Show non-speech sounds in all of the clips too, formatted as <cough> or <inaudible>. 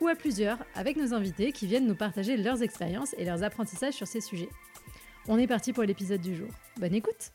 ou à plusieurs avec nos invités qui viennent nous partager leurs expériences et leurs apprentissages sur ces sujets. On est parti pour l'épisode du jour. Bonne écoute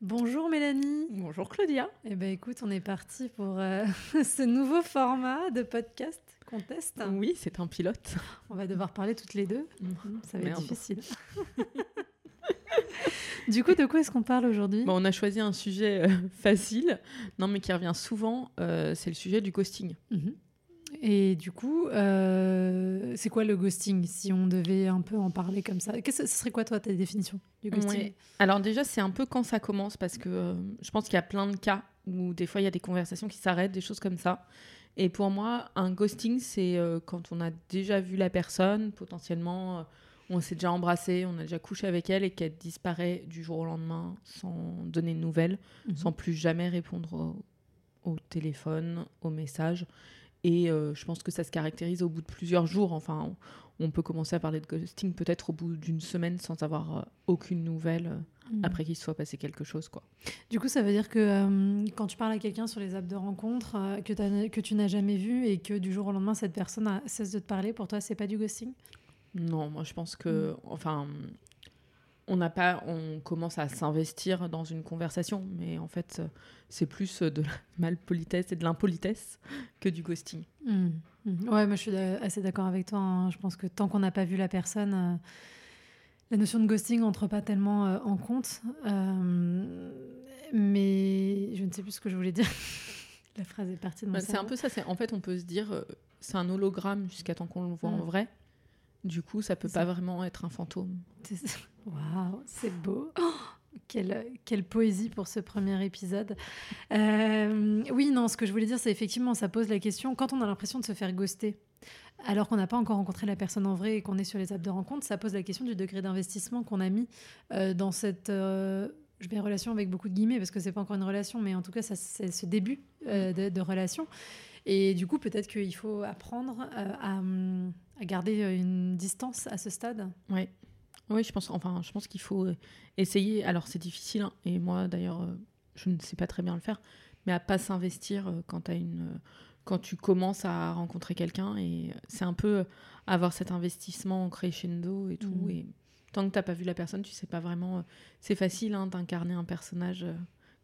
Bonjour Mélanie. Bonjour Claudia. Eh bien écoute, on est parti pour euh, <laughs> ce nouveau format de podcast qu'on teste. Oui, c'est un pilote. On va devoir parler toutes les deux. Mhm. Ça va être difficile. <laughs> <laughs> du coup, de quoi est-ce qu'on parle aujourd'hui? Bon, On a choisi un sujet euh, <laughs> facile, non mais qui revient souvent, euh, c'est le sujet du ghosting. Mhm. Et du coup, euh, c'est quoi le ghosting Si on devait un peu en parler comme ça, ce serait quoi toi ta définition du ghosting? Ouais. Alors déjà, c'est un peu quand ça commence parce que euh, je pense qu'il y a plein de cas où des fois il y a des conversations qui s'arrêtent, des choses comme ça. Et pour moi, un ghosting, c'est euh, quand on a déjà vu la personne, potentiellement on s'est déjà embrassé, on a déjà couché avec elle et qu'elle disparaît du jour au lendemain sans donner de nouvelles, Mhm. sans plus jamais répondre au, au téléphone, aux messages. Et euh, je pense que ça se caractérise au bout de plusieurs jours. Enfin, on, on peut commencer à parler de ghosting peut-être au bout d'une semaine sans avoir euh, aucune nouvelle euh, Mhm. après qu'il se soit passé quelque chose. Quoi. Du coup, ça veut dire que quand tu parles à quelqu'un sur les apps de rencontre que tu n'as jamais vu et que du jour au lendemain cette personne a- cesse de te parler, pour toi, c'est pas du ghosting? Non, moi je pense que, enfin, on n'a pas, on commence à s'investir dans une conversation, mais en fait, c'est plus de la malpolitesse et de l'impolitesse que du ghosting. Mhm. Ouais, moi je suis assez d'accord avec toi. hein. Je pense que tant qu'on n'a pas vu la personne, euh, la notion de ghosting entre pas tellement euh, en compte. Euh, mais je ne sais plus ce que je voulais dire. <laughs> la phrase est partie de mon Bah, c'est un peu ça. C'est en fait, on peut se dire, c'est un hologramme jusqu'à temps qu'on le voit Mm. en vrai. Du coup, ça peut pas vraiment être un fantôme. Waouh, c'est beau. Oh, quelle, quelle poésie pour ce premier épisode. Euh, oui, non, ce que je voulais dire, c'est effectivement, ça pose la question, quand on a l'impression de se faire ghoster, alors qu'on n'a pas encore rencontré la personne en vrai et qu'on est sur les apps de rencontre, ça pose la question du degré d'investissement qu'on a mis euh, dans cette... euh, je mets relation avec beaucoup de guillemets parce que c'est pas encore une relation, mais en tout cas, ça, c'est ce début de, de relation. Et du coup, peut-être qu'il faut apprendre euh, à, à garder euh, une distance à ce stade. Ouais. Oui, je pense. Enfin, je pense qu'il faut euh, essayer. Alors, c'est difficile. hein, et moi, d'ailleurs, je ne sais pas très bien le faire. Mais à pas s'investir quand t'as une, quand tu commences à rencontrer quelqu'un. Et c'est un peu avoir cet investissement en crescendo et tout. Mhm. Et tant que t'as pas vu la personne, tu sais pas vraiment. c'est facile hein, d'incarner un personnage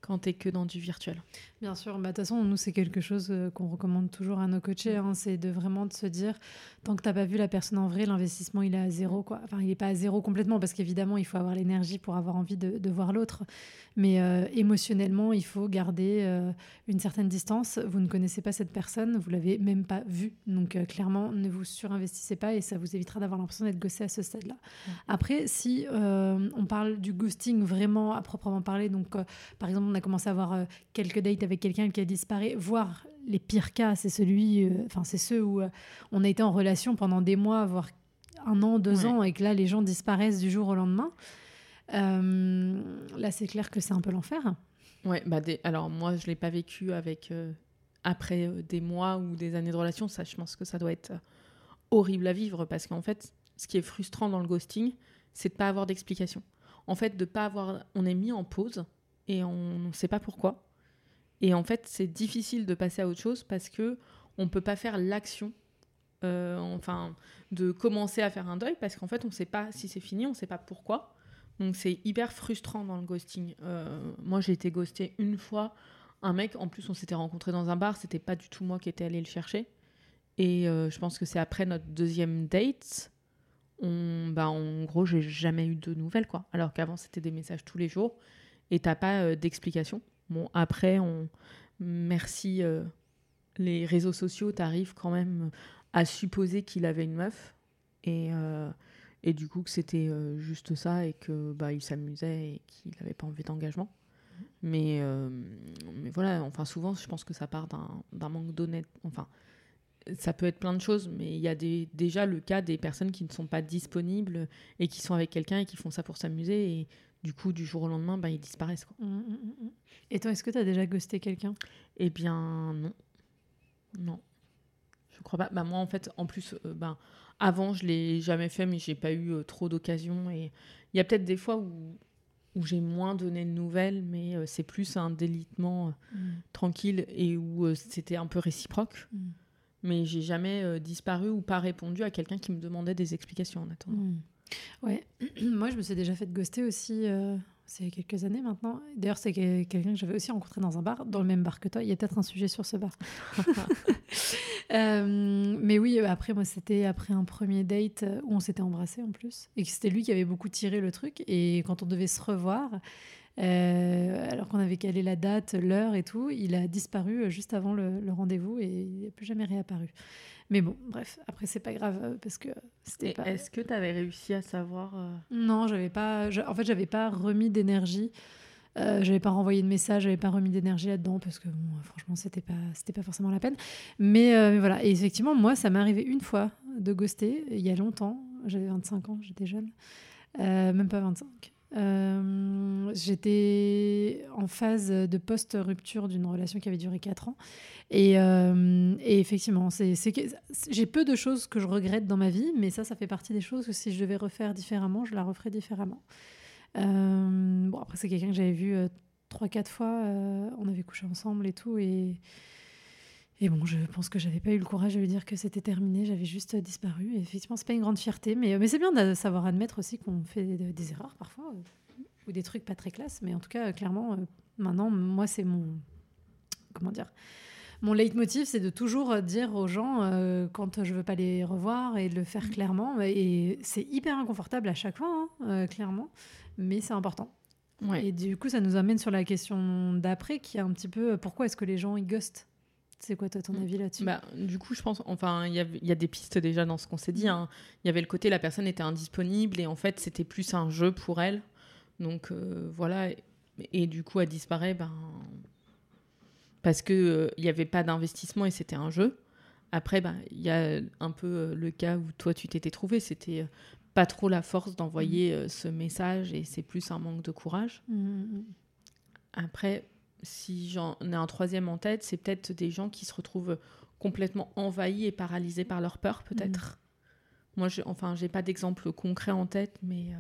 quand t'es que dans du virtuel. Bien sûr, bah, de toute façon, nous, c'est quelque chose euh, qu'on recommande toujours à nos coachés, hein, c'est de vraiment de se dire, tant que tu n'as pas vu la personne en vrai, l'investissement, il est à zéro. Quoi. Enfin, il n'est pas à zéro complètement, parce qu'évidemment, il faut avoir l'énergie pour avoir envie de, de voir l'autre. Mais euh, émotionnellement, il faut garder euh, une certaine distance. Vous ne connaissez pas cette personne, vous l'avez même pas vue. Donc, euh, clairement, ne vous surinvestissez pas et ça vous évitera d'avoir l'impression d'être gossé à ce stade-là. Après, si on parle du ghosting vraiment à proprement parler, donc par exemple, on a commencé à avoir euh, quelques dates avec quelqu'un qui a disparu, voire les pires cas, c'est celui, euh, enfin c'est ceux où euh, on a été en relation pendant des mois, voire un an, deux Ouais. ans, et que là les gens disparaissent du jour au lendemain. Là, c'est clair que c'est un peu l'enfer. Ouais, bah des- alors moi je l'ai pas vécu avec euh, après euh, des mois ou des années de relation, ça je pense que ça doit être horrible à vivre parce qu'en fait, ce qui est frustrant dans le ghosting, c'est de pas avoir d'explication. En fait, de pas avoir on est mis en pause et on ne sait pas pourquoi. Et en fait, c'est difficile de passer à autre chose parce que on peut pas faire l'action euh, enfin de commencer à faire un deuil parce qu'en fait, on sait pas si c'est fini, on sait pas pourquoi. Donc c'est hyper frustrant dans le ghosting. Euh, moi j'ai été ghostée une fois. Un mec, en plus on s'était rencontrés dans un bar, c'était pas du tout moi qui étais allée le chercher. Et euh, je pense que c'est après notre deuxième date. On, bah, en gros, j'ai jamais eu de nouvelles quoi. Alors qu'avant c'était des messages tous les jours et t'as pas euh, d'explication. Bon après on merci euh, les réseaux sociaux, t'arrives quand même à supposer qu'il avait une meuf et euh, et du coup que c'était euh, juste ça et que bah il s'amusait et qu'il n'avait pas envie d'engagement mais euh, mais voilà enfin souvent je pense que ça part d'un manque d'honnête enfin ça peut être plein de choses, mais il y a des, déjà le cas des personnes qui ne sont pas disponibles et qui sont avec quelqu'un et qui font ça pour s'amuser. Et du coup, du jour au lendemain, bah, ils disparaissent. Quoi. Mmh, mmh, mmh. Et toi, est-ce que tu as déjà ghosté quelqu'un? Eh bien, non. Non. Je crois pas. Bah, moi, en fait, en plus, euh, bah, avant, je l'ai jamais fait, mais j'ai pas eu euh, trop d'occasions. Et il y a peut-être des fois où, où j'ai moins donné de nouvelles, mais euh, c'est plus un délitement tranquille et où c'était un peu réciproque. Mais j'ai jamais disparu ou pas répondu à quelqu'un qui me demandait des explications en attendant. Ouais, <clears throat> moi je me suis déjà fait ghoster aussi c'est quelques années maintenant. D'ailleurs, c'est quelqu'un que j'avais aussi rencontré dans un bar, dans le même bar que toi. Il y a peut-être un sujet sur ce bar. <laughs> <laughs> Euh, mais oui, après, moi, c'était après un premier date où on s'était embrassé en plus. Et que c'était lui qui avait beaucoup tiré le truc. Et quand on devait se revoir, euh, alors qu'on avait calé la date, l'heure et tout, il a disparu juste avant le, le rendez-vous et il n'est plus jamais réapparu. Mais bon, bref, après, c'est pas grave euh, parce que c'était pas. Est-ce que tu avais réussi à savoir euh, Non, j'avais pas. En fait, j'avais pas remis d'énergie. Euh, j'avais pas renvoyé de message, j'avais pas remis d'énergie là-dedans parce que bon, franchement, c'était pas, c'était pas forcément la peine. Mais, mais, voilà. Et effectivement, moi, ça m'est arrivé une fois de ghoster il y a longtemps. J'avais 25 ans, j'étais jeune. même pas 25. Euh, j'étais en phase de post-rupture d'une relation qui avait duré 4 ans. Et, euh, et effectivement, j'ai peu de choses que je regrette dans ma vie, mais ça, ça fait partie des choses que si je devais refaire différemment, je la referais différemment. Euh, bon, après, c'est quelqu'un que j'avais vu 3-4 fois. on avait couché ensemble et tout. Et, et bon, je pense que j'avais pas eu le courage de lui dire que c'était terminé, j'avais juste disparu. Et effectivement, c'est pas une grande fierté, mais, mais c'est bien de savoir admettre aussi qu'on fait des, erreurs parfois, euh, ou des trucs pas très classe. Mais en tout cas, clairement, euh, maintenant, moi, c'est mon. Comment dire Mon leitmotiv, c'est de toujours dire aux gens euh, quand je veux pas les revoir et de le faire clairement. Et c'est hyper inconfortable à chaque fois, hein, clairement, mais c'est important. Et du coup, ça nous amène sur la question d'après, qui est un petit peu pourquoi est-ce que les gens ils ghostent? C'est quoi toi ton mm. avis là-dessus? Bah, Du coup, je pense, enfin, il y, a des pistes déjà dans ce qu'on s'est dit. Mm. Hein. Il y avait le côté la personne était indisponible et en fait c'était plus un jeu pour elle. Donc euh, voilà, et, du coup elle disparaît ben, parce qu'il euh, il n'y avait pas d'investissement et c'était un jeu. Après, ben, il y a un peu euh, le cas où toi tu t'étais trouvé, c'était pas trop la force d'envoyer mm. ce message et c'est plus un manque de courage. Après, si j'en ai un troisième en tête, c'est peut-être des gens qui se retrouvent complètement envahis et paralysés par leur peur, peut-être. Mm. Moi, je, enfin, j'ai pas d'exemple concret en tête, mais. Euh,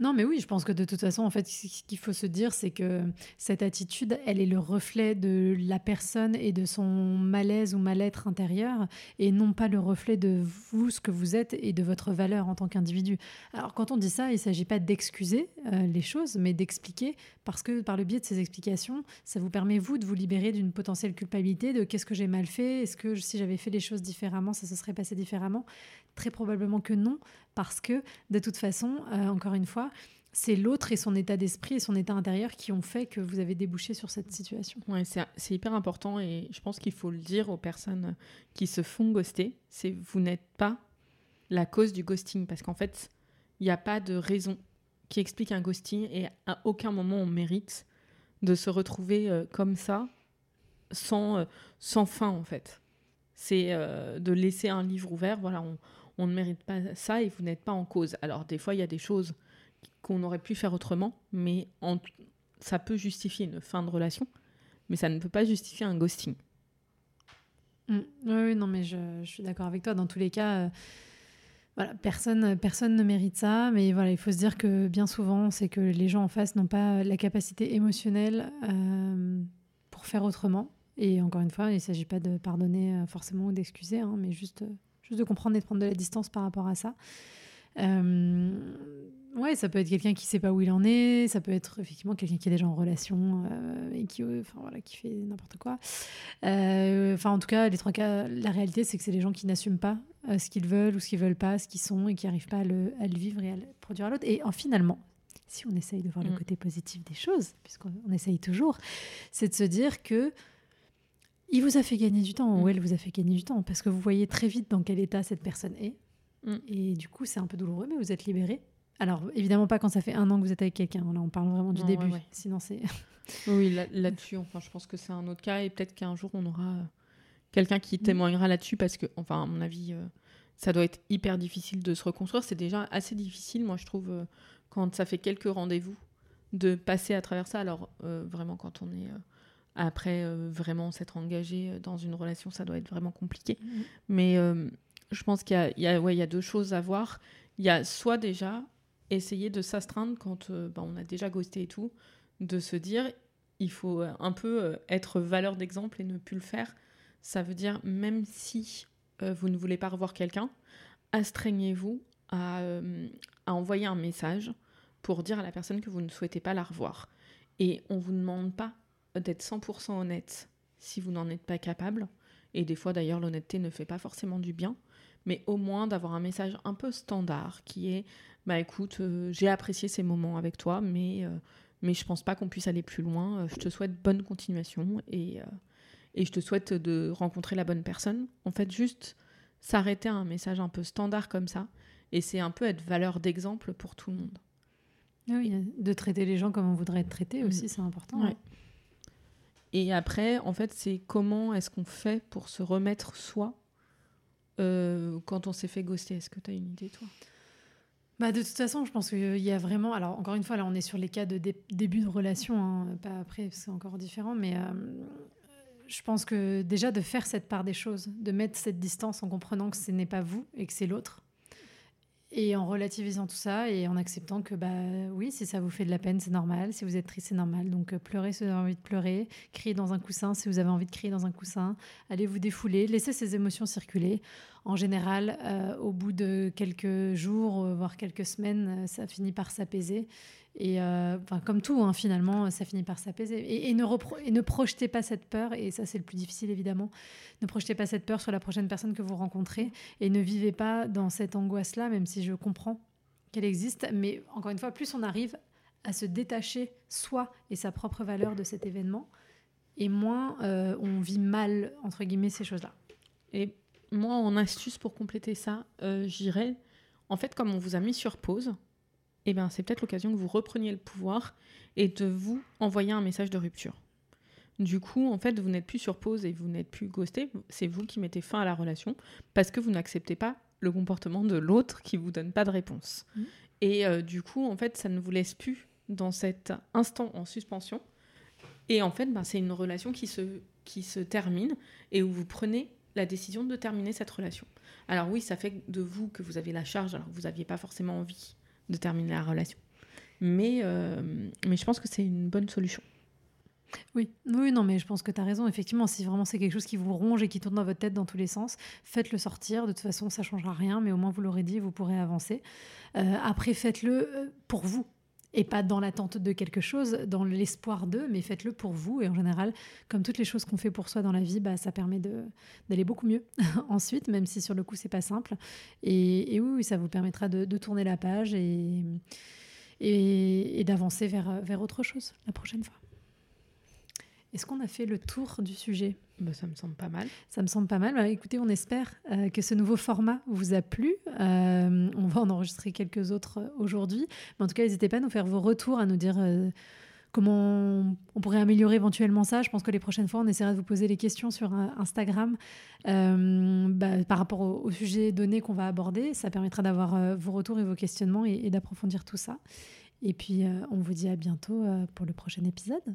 non, mais oui, je pense que de toute façon, en fait, ce qu'il faut se dire, c'est que cette attitude, elle est le reflet de la personne et de son malaise ou mal-être intérieur, et non pas le reflet de vous, ce que vous êtes, et de votre valeur en tant qu'individu. Alors, quand on dit ça, il ne s'agit pas d'excuser euh, les choses, mais d'expliquer, parce que par le biais de ces explications, ça vous permet, vous, de vous libérer d'une potentielle culpabilité, de qu'est-ce que j'ai mal fait, est-ce que si j'avais fait les choses différemment, ça se serait passé différemment? Très probablement que non, parce que de toute façon, euh, encore une fois, c'est l'autre et son état d'esprit et son état intérieur qui ont fait que vous avez débouché sur cette situation. Ouais, c'est hyper important et je pense qu'il faut le dire aux personnes qui se font ghoster, c'est vous n'êtes pas la cause du ghosting parce qu'en fait, il n'y a pas de raison qui explique un ghosting et à aucun moment on mérite de se retrouver euh, comme ça sans, euh, sans fin en fait. C'est de laisser un livre ouvert, voilà, on, on ne mérite pas ça et vous n'êtes pas en cause. Alors des fois, il y a des choses qu'on aurait pu faire autrement, mais ça peut justifier une fin de relation, mais ça ne peut pas justifier un ghosting. Mm. Oui, non, mais je, suis d'accord avec toi. Dans tous les cas, euh, voilà, personne, personne ne mérite ça, mais voilà, il faut se dire que bien souvent, c'est que les gens en face n'ont pas la capacité émotionnelle euh, pour faire autrement. Et encore une fois, il ne s'agit pas de pardonner euh, forcément ou d'excuser, hein, mais juste juste de comprendre et de prendre de la distance par rapport à ça. Euh, ouais, ça peut être quelqu'un qui sait pas où il en est, ça peut être effectivement quelqu'un qui est déjà en relation euh, et qui, enfin, voilà, qui fait n'importe quoi. Euh, enfin, en tout cas, les trois cas, la réalité, c'est que c'est les gens qui n'assument pas ce qu'ils veulent ou ce qu'ils veulent pas, ce qu'ils sont et qui n'arrivent pas à le, à le, vivre et à le produire à l'autre. Et en, finalement, si on essaye de voir le mm. côté positif des choses, puisqu'on essaye toujours, c'est de se dire que il vous a fait gagner du temps, ou mm. elle vous a fait gagner du temps, parce que vous voyez très vite dans quel état cette personne est. Mm. Et du coup, c'est un peu douloureux, mais vous êtes libéré. Alors, évidemment, pas quand ça fait un an que vous êtes avec quelqu'un. Là, on parle vraiment du début. Sinon, c'est. <laughs> oui, là-dessus, enfin, je pense que c'est un autre cas. Et peut-être qu'un jour, on aura quelqu'un qui témoignera là-dessus parce que, enfin, à mon avis, euh, ça doit être hyper difficile de se reconstruire. C'est déjà assez difficile, moi, je trouve, euh, quand ça fait quelques rendez-vous, de passer à travers ça. Alors, euh, vraiment, quand on est après vraiment s'être engagé dans une relation, ça doit être vraiment compliqué. Mhm. Mais je pense qu'il y a, il y, a, ouais, il y a deux choses à voir. Il y a soit déjà essayer de s'astreindre quand bah, on a déjà ghosté et tout, de se dire il faut un peu être valeur d'exemple et ne plus le faire. Ça veut dire même si euh, vous ne voulez pas revoir quelqu'un, astreignez-vous à, euh, à, envoyer un message pour dire à la personne que vous ne souhaitez pas la revoir. Et on ne vous demande pas d'être 100% honnête si vous n'en êtes pas capable. Et des fois d'ailleurs l'honnêteté ne fait pas forcément du bien. Mais au moins d'avoir un message un peu standard qui est bah écoute, euh, j'ai apprécié ces moments avec toi, mais, mais je pense pas qu'on puisse aller plus loin. je te souhaite bonne continuation et, et je te souhaite de rencontrer la bonne personne. En fait, juste s'arrêter à un message un peu standard comme ça, et c'est un peu être valeur d'exemple pour tout le monde. Ah oui, de traiter les gens comme on voudrait être traité aussi, mm. c'est important. Ouais. Et après, en fait, c'est comment est-ce qu'on fait pour se remettre soi euh, quand on s'est fait ghoster? Est-ce que tu as une idée, toi? Bah, de toute façon, je pense qu'il y a vraiment. Alors, encore une fois, là, on est sur les cas de début de relation, hein, pas après, c'est encore différent, mais euh, je pense que déjà de faire cette part des choses, de mettre cette distance en comprenant que ce n'est pas vous et que c'est l'autre, et en relativisant tout ça et en acceptant que, bah oui, si ça vous fait de la peine, c'est normal. Si vous êtes triste, c'est normal. Donc, euh, pleurez si vous avez envie de pleurer. Criez dans un coussin si vous avez envie de crier dans un coussin. Allez vous défouler. Laissez ces émotions circuler. En général, euh, au bout de quelques jours, euh, voire quelques semaines, ça finit par s'apaiser. Et euh, comme tout, hein, finalement, ça finit par s'apaiser. Et, ne ne projetez pas cette peur, et ça c'est le plus difficile évidemment, ne projetez pas cette peur sur la prochaine personne que vous rencontrez, et ne vivez pas dans cette angoisse-là, même si je comprends qu'elle existe. Mais encore une fois, plus on arrive à se détacher soi et sa propre valeur de cet événement, et moins euh, on vit mal, entre guillemets, ces choses-là. Et moi, en astuce pour compléter ça, euh, j'irais, en fait, comme on vous a mis sur pause, eh ben, c'est peut-être l'occasion que vous repreniez le pouvoir et de vous envoyer un message de rupture. Du coup, en fait, vous n'êtes plus sur pause et vous n'êtes plus ghosté, c'est vous qui mettez fin à la relation parce que vous n'acceptez pas le comportement de l'autre qui vous donne pas de réponse. Mmh. Et euh, du coup, en fait, ça ne vous laisse plus dans cet instant en suspension. Et en fait, ben, c'est une relation qui se, qui se termine et où vous prenez la décision de terminer cette relation. Alors oui, ça fait de vous que vous avez la charge alors que vous n'aviez pas forcément envie de terminer la relation. Mais, euh, mais je pense que c'est une bonne solution. Oui, oui, non, mais je pense que tu as raison. Effectivement, si vraiment c'est quelque chose qui vous ronge et qui tourne dans votre tête dans tous les sens, faites-le sortir. De toute façon, ça changera rien, mais au moins vous l'aurez dit, vous pourrez avancer. Euh, après, faites-le euh, pour vous et pas dans l'attente de quelque chose, dans l'espoir d'eux, mais faites-le pour vous. Et en général, comme toutes les choses qu'on fait pour soi dans la vie, bah, ça permet d'aller beaucoup mieux <laughs> ensuite, même si sur le coup, c'est pas simple. Et, oui, ça vous permettra de, tourner la page et, et, d'avancer vers, vers autre chose la prochaine fois. Est-ce qu'on a fait le tour du sujet? Bah, Ça me semble pas mal. Ça me semble pas mal. Bah, écoutez, on espère euh, que ce nouveau format vous a plu. Euh, on va en enregistrer quelques autres euh, aujourd'hui. Mais en tout cas, n'hésitez pas à nous faire vos retours, à nous dire comment on pourrait améliorer éventuellement ça. Je pense que les prochaines fois, on essaiera de vous poser les questions sur Instagram bah, par rapport au, sujet donné qu'on va aborder. Ça permettra d'avoir vos retours et vos questionnements et d'approfondir tout ça. Et puis, on vous dit à bientôt pour le prochain épisode.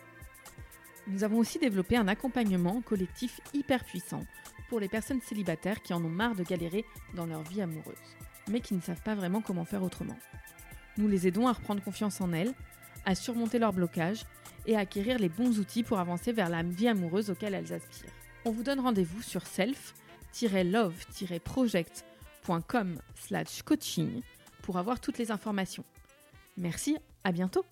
Nous avons aussi développé un accompagnement collectif hyper puissant pour les personnes célibataires qui en ont marre de galérer dans leur vie amoureuse, mais qui ne savent pas vraiment comment faire autrement. Nous les aidons à reprendre confiance en elles, à surmonter leurs blocages et à acquérir les bons outils pour avancer vers la vie amoureuse auquel elles aspirent. On vous donne rendez-vous sur self-love-project.com slash coaching pour avoir toutes les informations. Merci, à bientôt